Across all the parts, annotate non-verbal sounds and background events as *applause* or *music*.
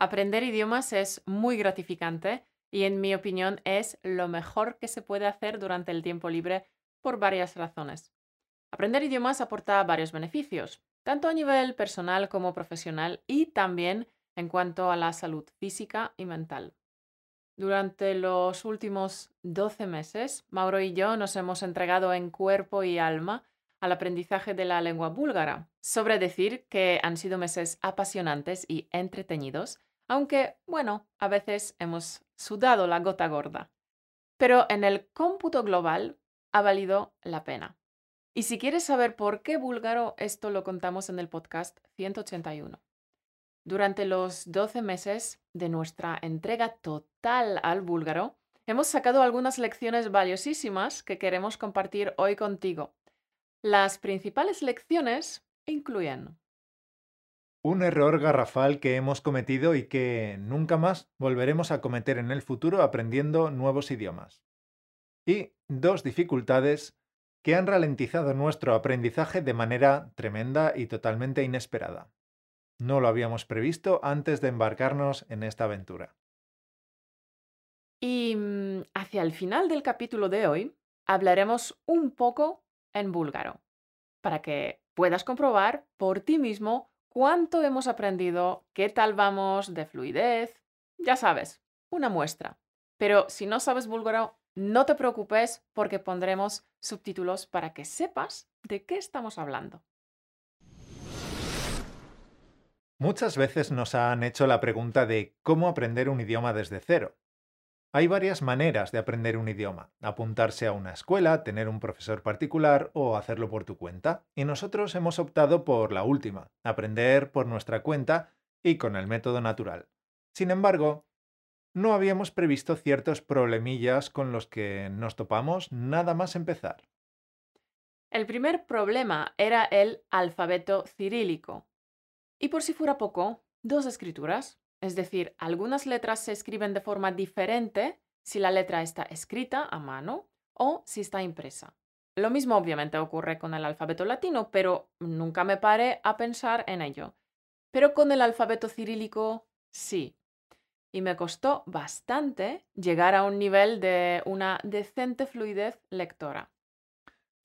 Aprender idiomas es muy gratificante y en mi opinión es lo mejor que se puede hacer durante el tiempo libre por varias razones. Aprender idiomas aporta varios beneficios, tanto a nivel personal como profesional y también en cuanto a la salud física y mental. Durante los últimos 12 meses, Mauro y yo nos hemos entregado en cuerpo y alma al aprendizaje de la lengua búlgara. Sobre decir que han sido meses apasionantes y entretenidos, aunque, bueno, a veces hemos sudado la gota gorda. Pero en el cómputo global ha valido la pena. Y si quieres saber por qué búlgaro, esto lo contamos en el podcast 181. Durante los 12 meses de nuestra entrega total al búlgaro, hemos sacado algunas lecciones valiosísimas que queremos compartir hoy contigo. Las principales lecciones incluyen un error garrafal que hemos cometido y que nunca más volveremos a cometer en el futuro aprendiendo nuevos idiomas. Y dos dificultades que han ralentizado nuestro aprendizaje de manera tremenda y totalmente inesperada. No lo habíamos previsto antes de embarcarnos en esta aventura. Y mm, hacia el final del capítulo de hoy hablaremos un poco en búlgaro, para que puedas comprobar por ti mismo cuánto hemos aprendido, qué tal vamos de fluidez, ya sabes, una muestra. Pero si no sabes búlgaro, no te preocupes porque pondremos subtítulos para que sepas de qué estamos hablando. Muchas veces nos han hecho la pregunta de cómo aprender un idioma desde cero. Hay varias maneras de aprender un idioma, apuntarse a una escuela, tener un profesor particular o hacerlo por tu cuenta, y nosotros hemos optado por la última, aprender por nuestra cuenta y con el método natural. Sin embargo, no habíamos previsto ciertos problemillas con los que nos topamos nada más empezar. El primer problema era el alfabeto cirílico. Y por si fuera poco, dos escrituras, es decir, algunas letras se escriben de forma diferente si la letra está escrita a mano o si está impresa. Lo mismo obviamente ocurre con el alfabeto latino, pero nunca me paré a pensar en ello. Pero con el alfabeto cirílico sí. Y me costó bastante llegar a un nivel de una decente fluidez lectora.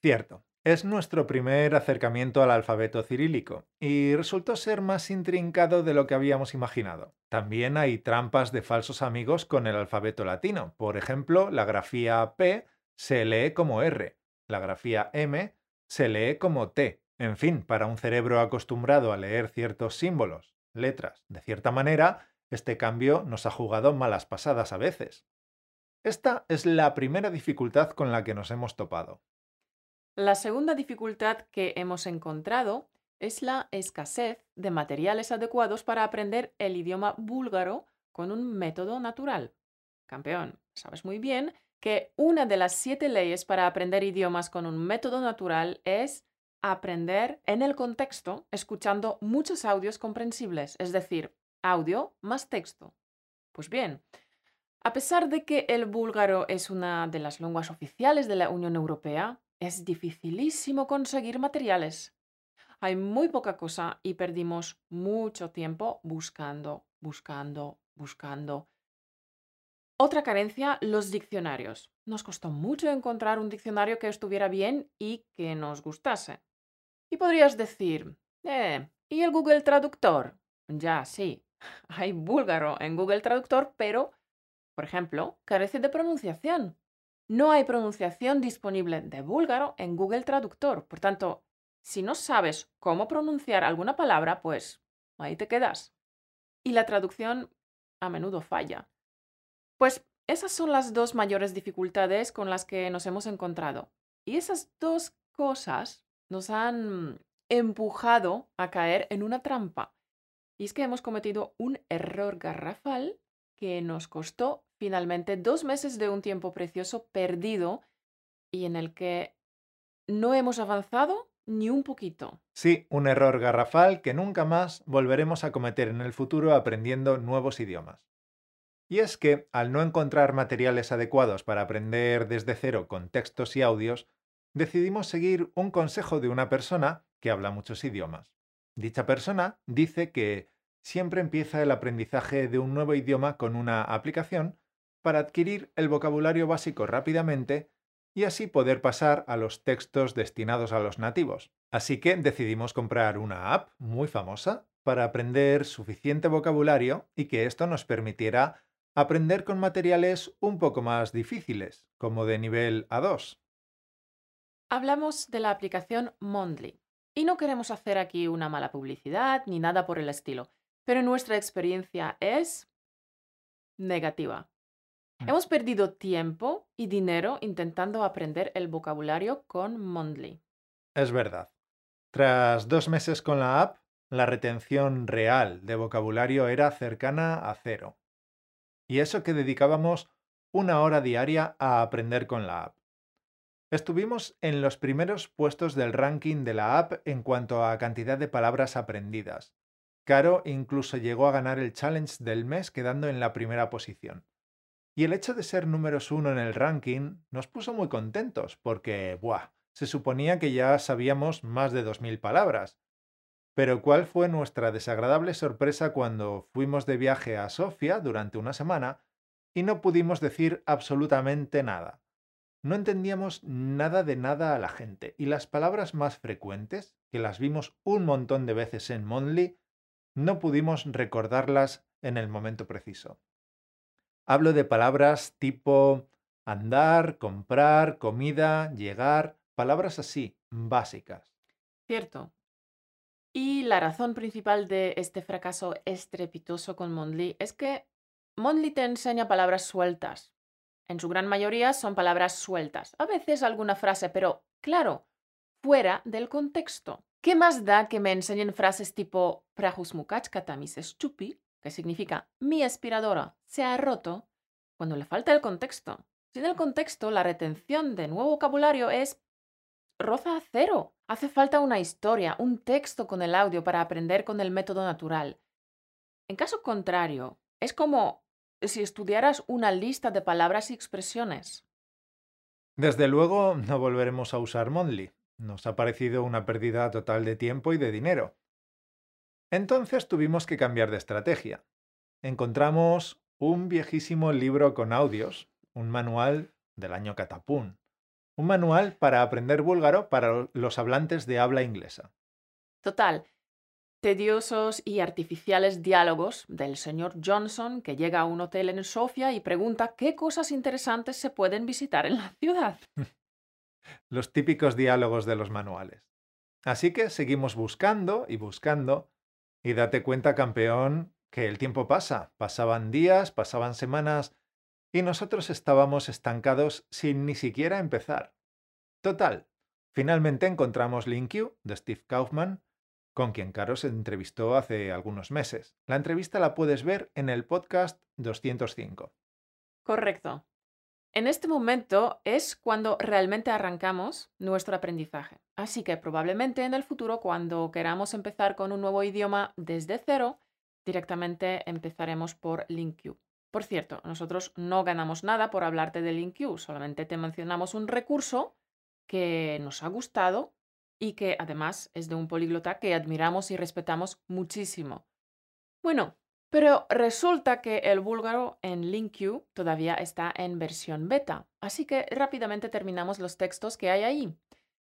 Cierto. Es nuestro primer acercamiento al alfabeto cirílico y resultó ser más intrincado de lo que habíamos imaginado. También hay trampas de falsos amigos con el alfabeto latino. Por ejemplo, la grafía P se lee como R, la grafía M se lee como T. En fin, para un cerebro acostumbrado a leer ciertos símbolos, letras, de cierta manera, este cambio nos ha jugado malas pasadas a veces. Esta es la primera dificultad con la que nos hemos topado. La segunda dificultad que hemos encontrado es la escasez de materiales adecuados para aprender el idioma búlgaro con un método natural. Campeón, sabes muy bien que una de las siete leyes para aprender idiomas con un método natural es aprender en el contexto escuchando muchos audios comprensibles, es decir, audio más texto. Pues bien, a pesar de que el búlgaro es una de las lenguas oficiales de la Unión Europea, es dificilísimo conseguir materiales. Hay muy poca cosa y perdimos mucho tiempo buscando, buscando, buscando. Otra carencia, los diccionarios. Nos costó mucho encontrar un diccionario que estuviera bien y que nos gustase. Y podrías decir, eh, ¿y el Google Traductor? Ya, sí, *laughs* hay búlgaro en Google Traductor, pero, por ejemplo, carece de pronunciación no hay pronunciación disponible de búlgaro en Google Traductor. Por tanto, si no sabes cómo pronunciar alguna palabra, pues ahí te quedas. Y la traducción a menudo falla. Pues esas son las dos mayores dificultades con las que nos hemos encontrado. Y esas dos cosas nos han empujado a caer en una trampa. Y es que hemos cometido un error garrafal que nos costó finalmente dos meses de un tiempo precioso perdido y en el que no hemos avanzado ni un poquito. Sí, un error garrafal que nunca más volveremos a cometer en el futuro aprendiendo nuevos idiomas. Y es que, al no encontrar materiales adecuados para aprender desde cero con textos y audios, decidimos seguir un consejo de una persona que habla muchos idiomas. Dicha persona dice que siempre empieza el aprendizaje de un nuevo idioma con una aplicación para adquirir el vocabulario básico rápidamente y así poder pasar a los textos destinados a los nativos. Así que decidimos comprar una app muy famosa para aprender suficiente vocabulario y que esto nos permitiera aprender con materiales un poco más difíciles, como de nivel A2. Hablamos de la aplicación Mondly. Y no queremos hacer aquí una mala publicidad ni nada por el estilo, pero nuestra experiencia es negativa. Hemos perdido tiempo y dinero intentando aprender el vocabulario con Mondly. Es verdad. Tras dos meses con la app, la retención real de vocabulario era cercana a cero. Y eso que dedicábamos una hora diaria a aprender con la app. Estuvimos en los primeros puestos del ranking de la app en cuanto a cantidad de palabras aprendidas. Caro incluso llegó a ganar el challenge del mes quedando en la primera posición. Y el hecho de ser números uno en el ranking nos puso muy contentos porque, ¡buah! Se suponía que ya sabíamos más de 2.000 palabras. Pero ¿cuál fue nuestra desagradable sorpresa cuando fuimos de viaje a Sofía durante una semana y no pudimos decir absolutamente nada? No entendíamos nada de nada a la gente y las palabras más frecuentes, que las vimos un montón de veces en Monly, no pudimos recordarlas en el momento preciso. Hablo de palabras tipo andar, comprar, comida, llegar, palabras así, básicas. Cierto. Y la razón principal de este fracaso estrepitoso con Mondly es que Mondly te enseña palabras sueltas. En su gran mayoría son palabras sueltas, a veces alguna frase, pero claro, fuera del contexto. ¿Qué más da que me enseñen frases tipo Prahusmukachkatamis stupi, que significa mi aspiradora se ha roto, cuando le falta el contexto? Sin el contexto, la retención de nuevo vocabulario es roza a cero. Hace falta una historia, un texto con el audio para aprender con el método natural. En caso contrario, es como si estudiaras una lista de palabras y expresiones. Desde luego no volveremos a usar Mondly. Nos ha parecido una pérdida total de tiempo y de dinero. Entonces tuvimos que cambiar de estrategia. Encontramos un viejísimo libro con audios, un manual del año Catapún, un manual para aprender búlgaro para los hablantes de habla inglesa. Total, tediosos y artificiales diálogos del señor Johnson que llega a un hotel en Sofía y pregunta qué cosas interesantes se pueden visitar en la ciudad. *laughs* los típicos diálogos de los manuales. Así que seguimos buscando y buscando y date cuenta, campeón, que el tiempo pasa. Pasaban días, pasaban semanas y nosotros estábamos estancados sin ni siquiera empezar. Total, finalmente encontramos LinkU de Steve Kaufman con quien Caro se entrevistó hace algunos meses. La entrevista la puedes ver en el podcast 205. Correcto. En este momento es cuando realmente arrancamos nuestro aprendizaje. Así que probablemente en el futuro, cuando queramos empezar con un nuevo idioma desde cero, directamente empezaremos por LinkU. Por cierto, nosotros no ganamos nada por hablarte de LinkU, solamente te mencionamos un recurso que nos ha gustado y que además es de un políglota que admiramos y respetamos muchísimo. Bueno, pero resulta que el búlgaro en LinkU todavía está en versión beta, así que rápidamente terminamos los textos que hay ahí.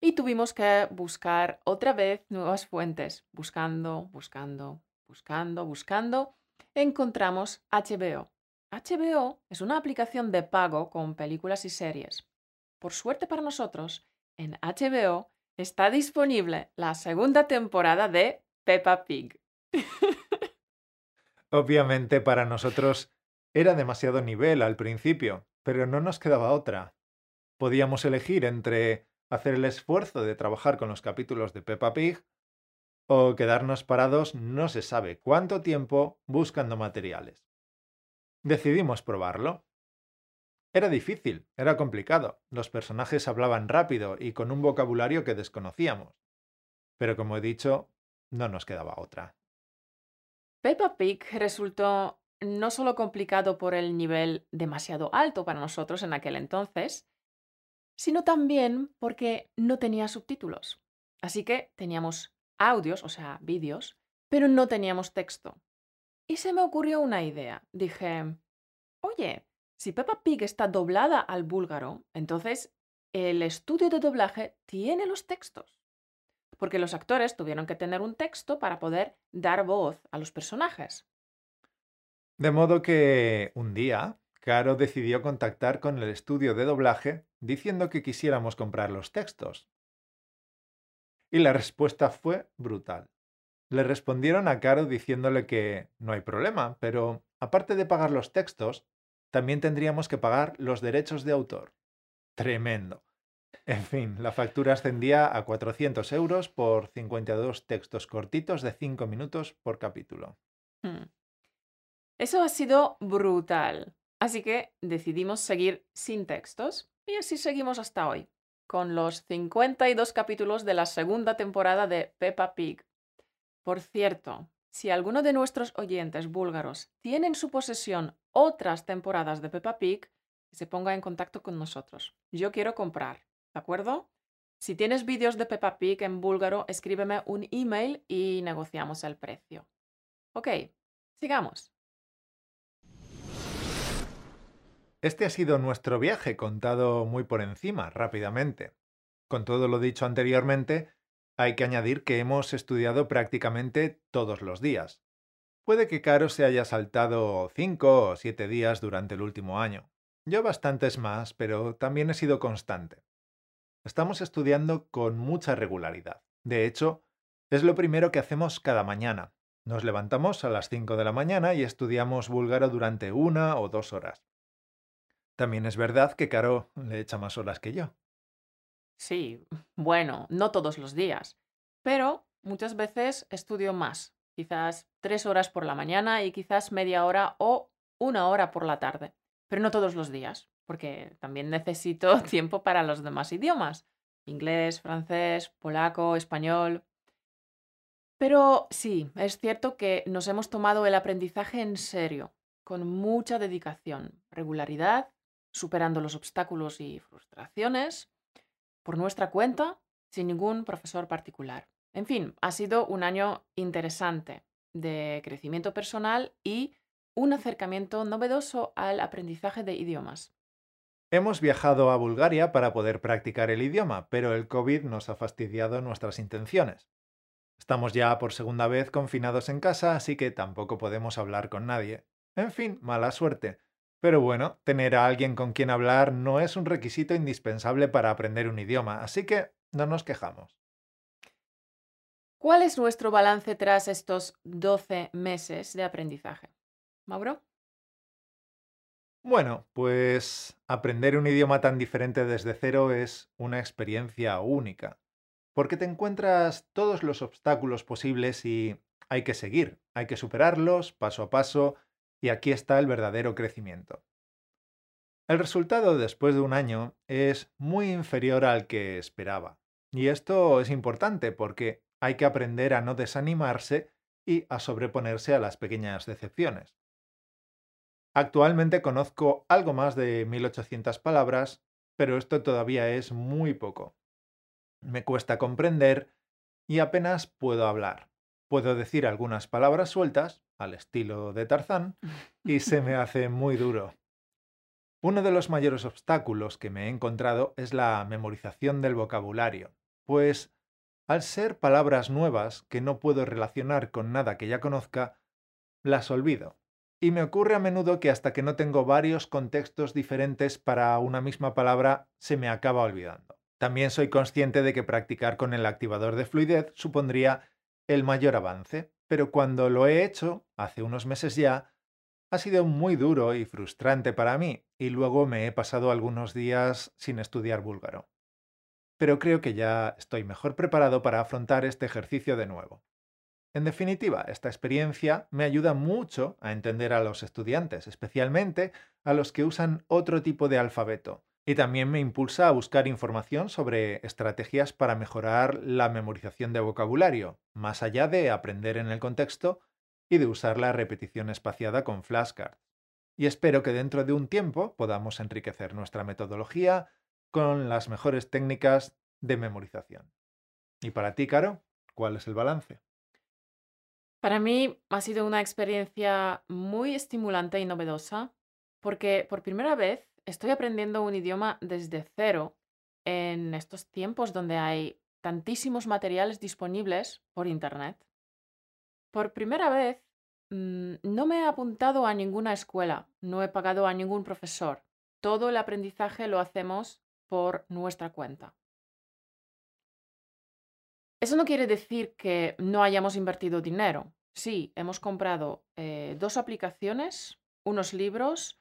Y tuvimos que buscar otra vez nuevas fuentes, buscando, buscando, buscando, buscando. Encontramos HBO. HBO es una aplicación de pago con películas y series. Por suerte para nosotros, en HBO está disponible la segunda temporada de Peppa Pig. *laughs* Obviamente para nosotros era demasiado nivel al principio, pero no nos quedaba otra. Podíamos elegir entre hacer el esfuerzo de trabajar con los capítulos de Peppa Pig o quedarnos parados no se sabe cuánto tiempo buscando materiales. Decidimos probarlo. Era difícil, era complicado. Los personajes hablaban rápido y con un vocabulario que desconocíamos. Pero como he dicho, no nos quedaba otra. Peppa Pig resultó no solo complicado por el nivel demasiado alto para nosotros en aquel entonces, sino también porque no tenía subtítulos. Así que teníamos audios, o sea, vídeos, pero no teníamos texto. Y se me ocurrió una idea. Dije, oye, si Peppa Pig está doblada al búlgaro, entonces el estudio de doblaje tiene los textos. Porque los actores tuvieron que tener un texto para poder dar voz a los personajes. De modo que un día, Caro decidió contactar con el estudio de doblaje diciendo que quisiéramos comprar los textos. Y la respuesta fue brutal. Le respondieron a Caro diciéndole que no hay problema, pero aparte de pagar los textos, también tendríamos que pagar los derechos de autor. Tremendo. En fin, la factura ascendía a 400 euros por 52 textos cortitos de 5 minutos por capítulo. Hmm. Eso ha sido brutal. Así que decidimos seguir sin textos y así seguimos hasta hoy, con los 52 capítulos de la segunda temporada de Peppa Pig. Por cierto, si alguno de nuestros oyentes búlgaros tiene en su posesión otras temporadas de Peppa Pig, se ponga en contacto con nosotros. Yo quiero comprar, ¿de acuerdo? Si tienes vídeos de Peppa Pig en búlgaro, escríbeme un email y negociamos el precio. Ok, sigamos. Este ha sido nuestro viaje contado muy por encima, rápidamente. Con todo lo dicho anteriormente, hay que añadir que hemos estudiado prácticamente todos los días. Puede que Caro se haya saltado cinco o siete días durante el último año. Yo bastantes más, pero también he sido constante. Estamos estudiando con mucha regularidad. De hecho, es lo primero que hacemos cada mañana. Nos levantamos a las 5 de la mañana y estudiamos búlgaro durante una o dos horas. También es verdad que Caro le echa más horas que yo. Sí, *laughs* bueno, no todos los días, pero muchas veces estudio más, quizás tres horas por la mañana y quizás media hora o una hora por la tarde, pero no todos los días, porque también necesito *laughs* tiempo para los demás idiomas, inglés, francés, polaco, español. Pero sí, es cierto que nos hemos tomado el aprendizaje en serio, con mucha dedicación, regularidad superando los obstáculos y frustraciones por nuestra cuenta, sin ningún profesor particular. En fin, ha sido un año interesante de crecimiento personal y un acercamiento novedoso al aprendizaje de idiomas. Hemos viajado a Bulgaria para poder practicar el idioma, pero el COVID nos ha fastidiado nuestras intenciones. Estamos ya por segunda vez confinados en casa, así que tampoco podemos hablar con nadie. En fin, mala suerte. Pero bueno, tener a alguien con quien hablar no es un requisito indispensable para aprender un idioma, así que no nos quejamos. ¿Cuál es nuestro balance tras estos 12 meses de aprendizaje? Mauro. Bueno, pues aprender un idioma tan diferente desde cero es una experiencia única, porque te encuentras todos los obstáculos posibles y hay que seguir, hay que superarlos paso a paso y aquí está el verdadero crecimiento. El resultado después de un año es muy inferior al que esperaba. Y esto es importante porque hay que aprender a no desanimarse y a sobreponerse a las pequeñas decepciones. Actualmente conozco algo más de 1800 palabras, pero esto todavía es muy poco. Me cuesta comprender y apenas puedo hablar. Puedo decir algunas palabras sueltas, al estilo de Tarzán, y se me *laughs* hace muy duro. Uno de los mayores obstáculos que me he encontrado es la memorización del vocabulario, pues al ser palabras nuevas que no puedo relacionar con nada que ya conozca, las olvido. Y me ocurre a menudo que hasta que no tengo varios contextos diferentes para una misma palabra, se me acaba olvidando. También soy consciente de que practicar con el activador de fluidez supondría el mayor avance, pero cuando lo he hecho, hace unos meses ya, ha sido muy duro y frustrante para mí, y luego me he pasado algunos días sin estudiar búlgaro. Pero creo que ya estoy mejor preparado para afrontar este ejercicio de nuevo. En definitiva, esta experiencia me ayuda mucho a entender a los estudiantes, especialmente a los que usan otro tipo de alfabeto, y también me impulsa a buscar información sobre estrategias para mejorar la memorización de vocabulario, más allá de aprender en el contexto y de usar la repetición espaciada con flashcards. Y espero que dentro de un tiempo podamos enriquecer nuestra metodología con las mejores técnicas de memorización. ¿Y para ti, Caro? ¿Cuál es el balance? Para mí ha sido una experiencia muy estimulante y novedosa porque por primera vez estoy aprendiendo un idioma desde cero en estos tiempos donde hay tantísimos materiales disponibles por Internet. Por primera vez mm, no me he apuntado a ninguna escuela, no he pagado a ningún profesor. Todo el aprendizaje lo hacemos por nuestra cuenta. Eso no quiere decir que no hayamos invertido dinero. Sí, hemos comprado eh, dos aplicaciones, unos libros,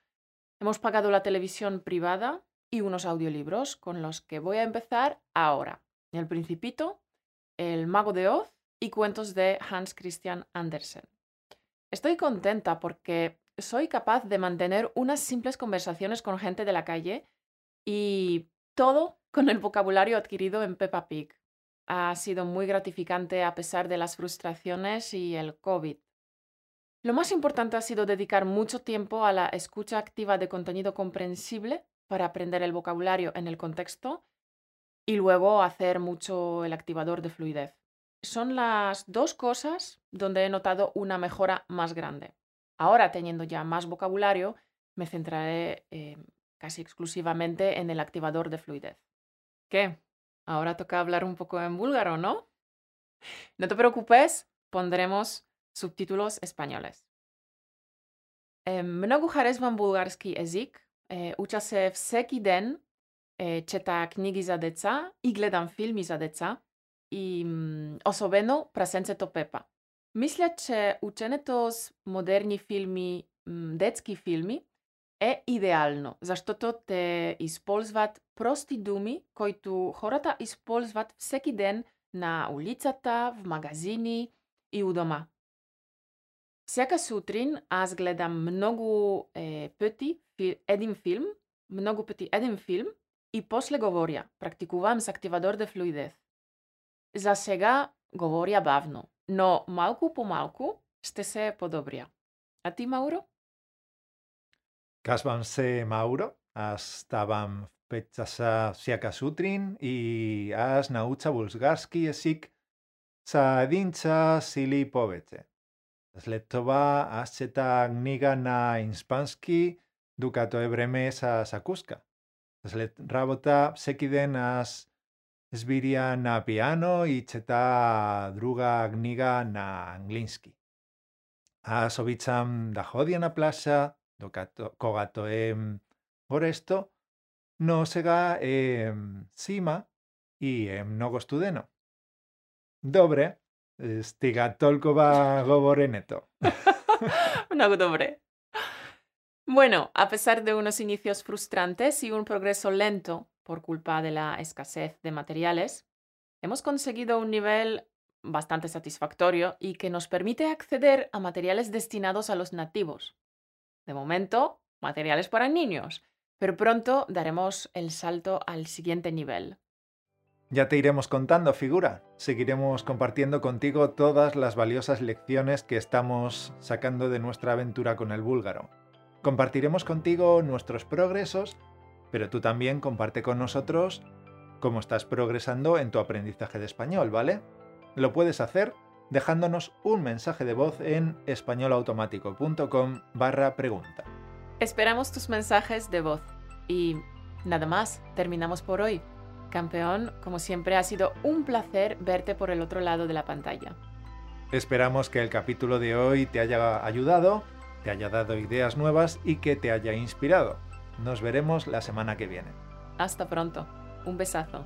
hemos pagado la televisión privada y unos audiolibros con los que voy a empezar ahora. El Principito, El Mago de Oz y cuentos de Hans Christian Andersen. Estoy contenta porque soy capaz de mantener unas simples conversaciones con gente de la calle y todo con el vocabulario adquirido en Peppa Pig ha sido muy gratificante a pesar de las frustraciones y el COVID. Lo más importante ha sido dedicar mucho tiempo a la escucha activa de contenido comprensible para aprender el vocabulario en el contexto y luego hacer mucho el activador de fluidez. Son las dos cosas donde he notado una mejora más grande. Ahora, teniendo ya más vocabulario, me centraré eh, casi exclusivamente en el activador de fluidez. ¿Qué? Ahora toca hablar un poco en búlgaro, ¿no? No te preocupes, pondremos subtítulos españoles. Mnogo harezvam bulgarski jezik, uczę se всеки ден, чета книги за деца и гледам филми за деца и особено прасенцето Пепа. Мисля, че ученето с модерни филми, детски филми, е идеално, заштото те използват прости думи, които хората използват всеки ден на улицата, в магазини и у дома. Всяка сутрин аз гледам многу е, пъти един филм, многу пъти един филм и после говоря. Практикувам с активадор де флуидес. За сега говоря бавно, но малку по малку ще се подобря. А ти, Мауро? Cas се Мауро, а ставам fets a sa siaca sutrin i has naut sa bulgarski e sic sa dinsa sili. След това аз чета книга на испански, докато е време са закуска. След работа всеки ден аз свиря на пиано и чета друга книга на английски. Аз обичам да ходи на плаша, Kogato em goresto, no sega em sima y em no. Dobre, stiga tolkova goboreneto. *laughs* no dobre. Bueno, a pesar de unos inicios frustrantes y un progreso lento por culpa de la escasez de materiales, hemos conseguido un nivel bastante satisfactorio y que nos permite acceder a materiales destinados a los nativos, de momento, materiales para niños, pero pronto daremos el salto al siguiente nivel. Ya te iremos contando, figura. Seguiremos compartiendo contigo todas las valiosas lecciones que estamos sacando de nuestra aventura con el búlgaro. Compartiremos contigo nuestros progresos, pero tú también comparte con nosotros cómo estás progresando en tu aprendizaje de español, ¿vale? Lo puedes hacer dejándonos un mensaje de voz en españolautomático.com barra pregunta. Esperamos tus mensajes de voz. Y nada más, terminamos por hoy. Campeón, como siempre ha sido un placer verte por el otro lado de la pantalla. Esperamos que el capítulo de hoy te haya ayudado, te haya dado ideas nuevas y que te haya inspirado. Nos veremos la semana que viene. Hasta pronto. Un besazo.